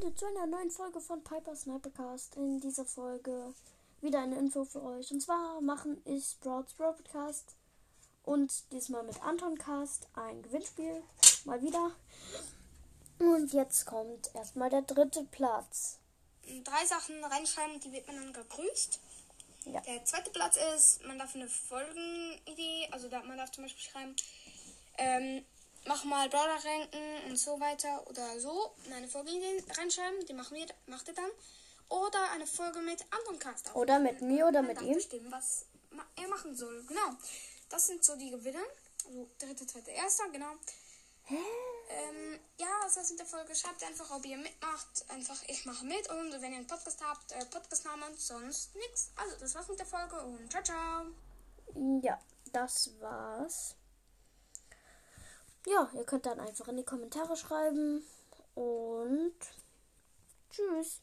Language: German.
Hallo zu einer neuen Folge von Piper Snipercast. In dieser Folge wieder eine Info für euch. Und zwar machen ich Sprouts Broadcast und diesmal mit Anton Cast ein Gewinnspiel. Mal wieder. Und jetzt kommt erstmal der dritte Platz. drei Sachen reinschreiben, die wird man dann gegrüßt. Ja. Der zweite Platz ist, man darf eine Folgenidee, also da, man darf zum Beispiel schreiben, ähm, mach mal Brawler ranken und so weiter oder so. Eine Folgenidee reinschreiben, die machen wir, macht ihr dann. Oder eine Folge mit anderen Cast Oder mit mir oder mit ihm. bestimmen, was er machen soll. Genau. Das sind so die Gewinner. Also dritte, zweite, erster, genau. Ähm, ja, was ist mit der Folge? Schreibt einfach, ob ihr mitmacht. Einfach, ich mache mit. Und wenn ihr einen Podcast habt, äh, Podcastnamen, sonst nichts. Also, das war's mit der Folge und ciao, ciao. Ja, das war's. Ja, ihr könnt dann einfach in die Kommentare schreiben und tschüss.